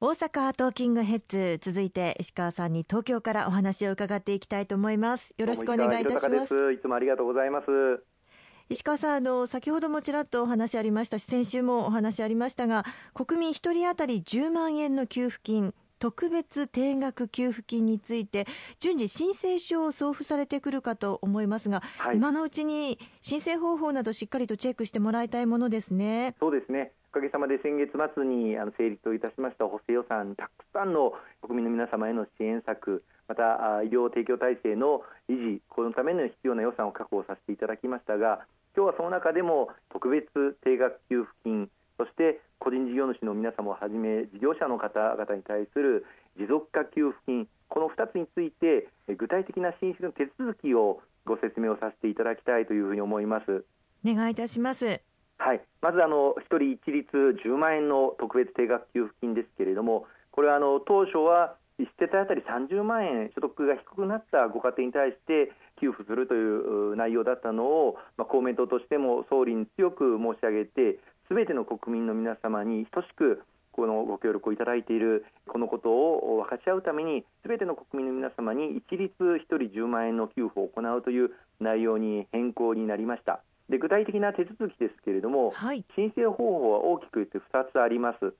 大阪トーキングヘッズ続いて石川さんに東京からお話を伺っていきたいと思います。よろしくお願いいたします。いつもありがとうございます。石川さんあの先ほどもちらっとお話ありましたし先週もお話ありましたが国民一人当たり10万円の給付金特別定額給付金について順次申請書を送付されてくるかと思いますが、はい、今のうちに申請方法などしっかりとチェックしてもらいたいものですね。そうですねおかげさまで先月末にあの成立をいたしました補正予算、たくさんの国民の皆様への支援策、また医療提供体制の維持、このための必要な予算を確保させていただきましたが、今日はその中でも特別定額給付金、そして個人事業主の皆様をはじめ事業者の方々に対する持続化給付金、この2つについて具体的な申請の手続きをご説明をさせていただきたいというふうに思います。お願いいたします。まずあの1人一律10万円の特別定額給付金ですけれども、これは当初は1世帯当たり30万円所得が低くなったご家庭に対して給付するという内容だったのを、公明党としても総理に強く申し上げて、すべての国民の皆様に等しくこのご協力をいただいているこのことを分かち合うためにすべての国民の皆様に一律1人10万円の給付を行うという内容に変更になりました。で具体的な手続きですけれども、はい、申請方法は大きく言って2つあります。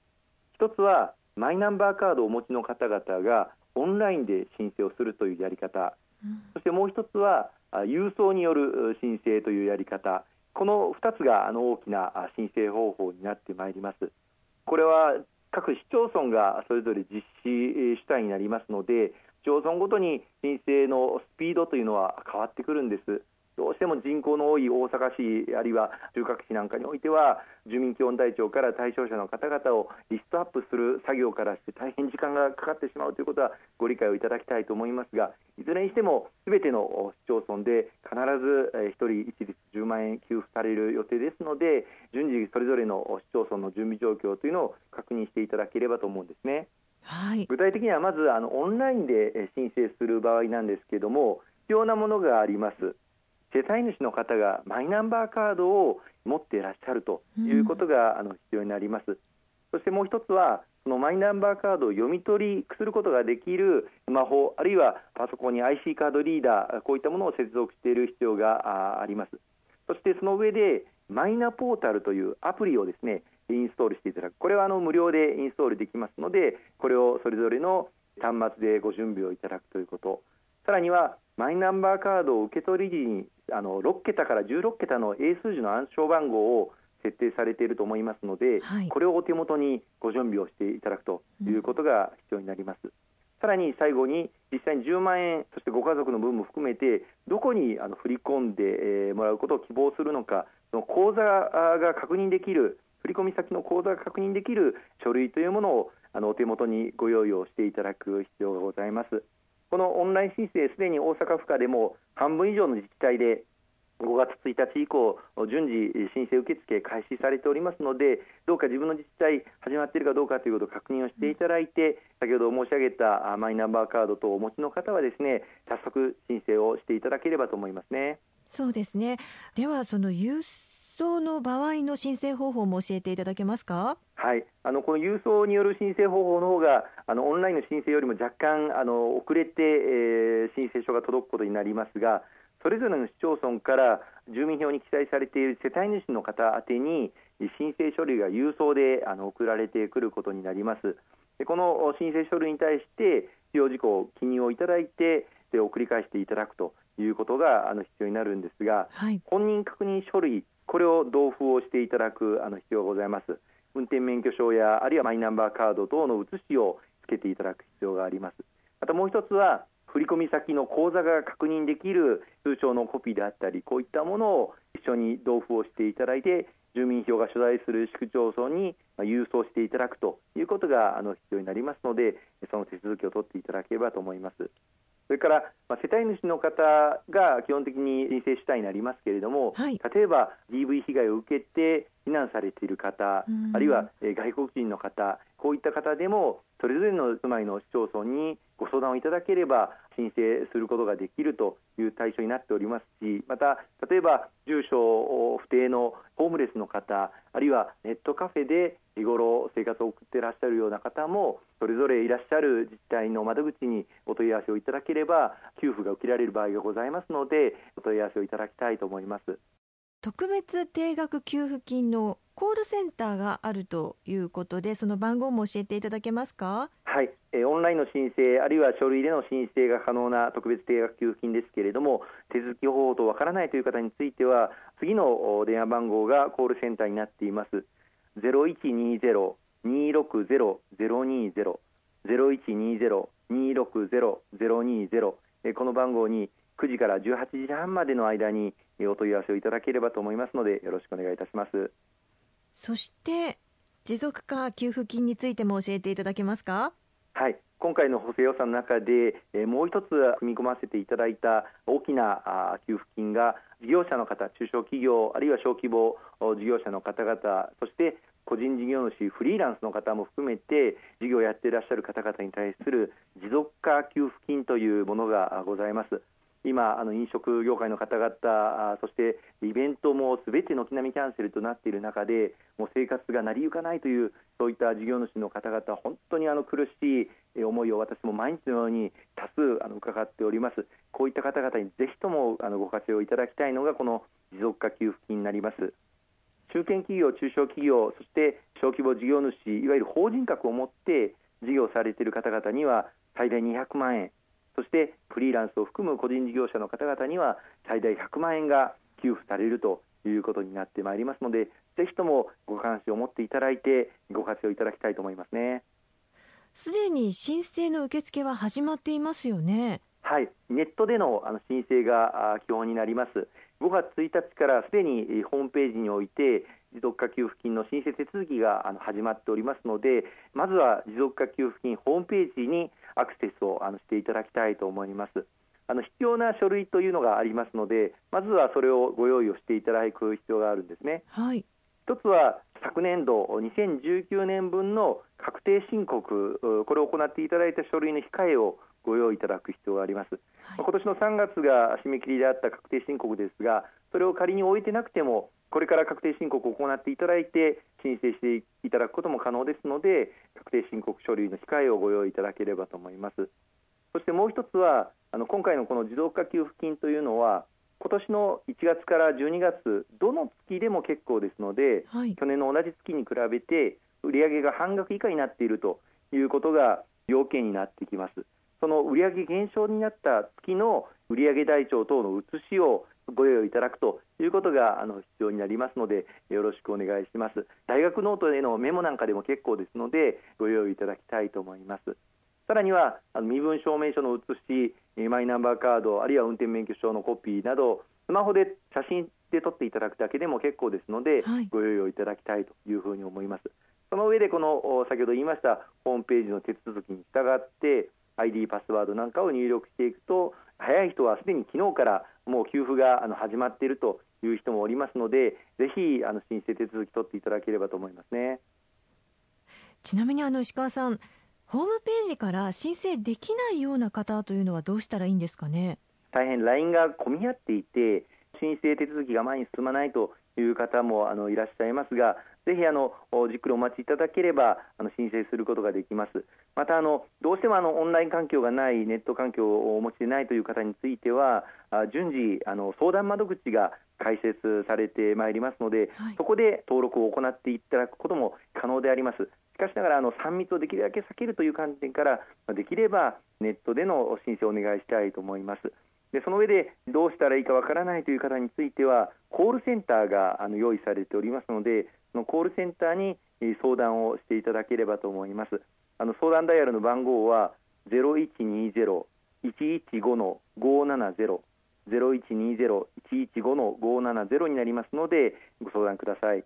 1つはマイナンバーカードをお持ちの方々がオンラインで申請をするというやり方、うん、そしてもう1つは郵送による申請というやり方。この2つがあの大きな申請方法になってまいります。これは各市町村がそれぞれ実施主体になりますので市町村ごとに申請のスピードというのは変わってくるんですどうしても人口の多い大阪市あるいは中核市なんかにおいては住民基本台帳から対象者の方々をリストアップする作業からして大変時間がかかってしまうということはご理解をいただきたいと思いますがいずれにしてもすべての市町村で必ず1人一律10万円給付される予定ですので順次それぞれの市町村の準備状況というのを確認していただければと思うんですね。はい、具体的にはまずあのオンラインで申請する場合なんですけれども必要なものがあります。世帯主の方がマイナンバーカードを持っていらっしゃるということが、あの必要になります。そしてもう一つはそのマイナンバーカードを読み取りすることができるスマホあるいはパソコンに IC カードリーダーこういったものを接続している必要があります。そしてその上でマイナポータルというアプリをですねインストールしていただく。これはあの無料でインストールできますのでこれをそれぞれの端末でご準備をいただくということさらにはマイナンバーカードを受け取り時にあの6桁から16桁の英数字の暗証番号を設定されていると思いますので、はい、これをお手元にご準備をしていただくということが必要になります。うん、さらに最後に実際に10万円そしてご家族の分も含めてどこにあの振り込んでもらうことを希望するのかその口座が確認できる振込先の口座が確認できる書類というものをあのお手元にご用意をしていただく必要がございます。このオンライン申請すでに大阪府下でも半分以上の自治体で5月1日以降、順次申請受付開始されておりますので、どうか自分の自治体、始まっているかどうかということを確認をしていただいて、先ほど申し上げたマイナンバーカードとお持ちの方は、ですね早速申請をしていただければと思いますね。そうですねではその郵送の場合の申請方法も教えていただけますか？はい、あのこの郵送による申請方法の方があのオンラインの申請よりも若干あの遅れて、えー、申請書が届くことになりますが、それぞれの市町村から住民票に記載されている世帯主の方宛に申請書類が郵送であの送られてくることになります。でこの申請書類に対して必要事項を記入をいただいてで送り返していただくということがあの必要になるんですが、はい、本人確認書類これを同封をしていただくあの必要がございます。運転免許証やあるいはマイナンバーカード等の写しをつけていただく必要があります。あともう一つは振込先の口座が確認できる通帳のコピーであったりこういったものを一緒に同封をしていただいて住民票が所在する市区町村に郵送していただくということがあの必要になりますのでその手続きを取っていただければと思います。それから、まあ、世帯主の方が基本的に申請主体になりますけれども、はい、例えば DV 被害を受けて避難されている方、あるいは外国人の方、こういった方でもそれぞれの住まいの市町村にご相談をいただければ申請することができるという対象になっておりますしまた例えば住所不定のホームレスの方あるいはネットカフェで日頃生活を送っていらっしゃるような方もそれぞれいらっしゃる自治体の窓口にお問い合わせをいただければ給付が受けられる場合がございますのでお問い合わせをいただきたいと思います。特別定額給付金のコールセンターがあるということでその番号も教えていただけますか、オンラインの申請あるいは書類での申請が可能な特別定額給付金ですけれども手続き方法とわからないという方については次の電話番号がコールセンターになっています。0120-260-020 0120-260-020この番号に9時から18時半までの間にお問い合わせをいただければと思いますのでよろしくお願いいたします。そして持続化給付金についても教えていただけますか？はい今回の補正予算の中で、えもう一つ組み込ませていただいた大きな給付金が事業者の方、中小企業あるいは小規模事業者の方々そして個人事業主、フリーランスの方も含めて事業をやっていらっしゃる方々に対する持続化給付金というものがございます。今、あの飲食業界の方々、そしてイベントもすべて軒並みキャンセルとなっている中で、もう生活が成り行かないという、そういった事業主の方々、本当にあの苦しい思いを私も毎日のように多数あの伺っております。こういった方々にぜひともあのご活用いただきたいのがこの持続化給付金になります。中堅企業、中小企業、そして小規模事業主、いわゆる法人格を持って事業されている方々には最大200万円、そしてフリーランスを含む個人事業者の方々には最大100万円が給付されるということになってまいりますのでぜひともご関心を持っていただいてご活用いただきたいと思いますね。すでに申請の受付は始まっていますよね。はい。ネットでのあの申請が基本になります。5月1日からすでにホームページにおいて持続化給付金の申請手続きが始まっておりますのでまずは持続化給付金ホームページにアクセスをしていただきたいと思います。あの必要な書類というのがありますのでまずはそれをご用意をしていただく必要があるんですね、はい、一つは昨年度2019年分の確定申告これを行っていただいた書類の控えをご用意いただく必要があります、はい、今年の3月が締め切りであった確定申告ですがそれを仮に終えてなくてもこれから確定申告を行っていただいて申請していただくことも可能ですので確定申告書類の控えをご用意いただければと思います。そしてもう一つはあの今回のこの持続化給付金というのは今年の1月から12月どの月でも結構ですので、はい、去年の同じ月に比べて売上が半額以下になっているということが要件になってきますその売上減少になった月の売上台帳等の写しをご用意いただくということがあの必要になりますのでよろしくお願いします。大学ノートへのメモなんかでも結構ですのでご用意いただきたいと思います。さらには身分証明書の写しマイナンバーカードあるいは運転免許証のコピーなどスマホで写真で撮っていただくだけでも結構ですので、はい、ご用意をいただきたいというふうに思います。その上でこの先ほど言いましたホームページの手続きに従って ID パスワードなんかを入力していくと早い人はすでに昨日からもう給付があの始まっているという人もおりますのでぜひあの申請手続き取っていただければと思いますね。ちなみにあの石川さんホームページから申請できないような方というのはどうしたらいいんですかね？大変 LINE が混み合っていて申請手続きが前に進まないという方もあのいらっしゃいますがぜひあのじっくりお待ちいただければあの申請することができます。またあのどうしてもあのオンライン環境がないネット環境をお持ちでないという方については順次あの相談窓口が開設されてまいりますので、はい、そこで登録を行っていただくことも可能であります。しかしながらあの3密をできるだけ避けるという観点からできればネットでの申請をお願いしたいと思います。でその上でどうしたらいいかわからないという方についてはコールセンターがあの用意されておりますのでそのコールセンターに相談をしていただければと思いますあの相談ダイヤルの番号は0120-115の570 0120-115の570になりますのでご相談ください。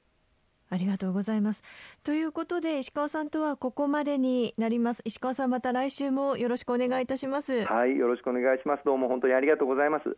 ありがとうございます。ということで石川さんとはここまでになります。石川さんまた来週もよろしくお願いいたします。はい、よろしくお願いします。どうも本当にありがとうございます。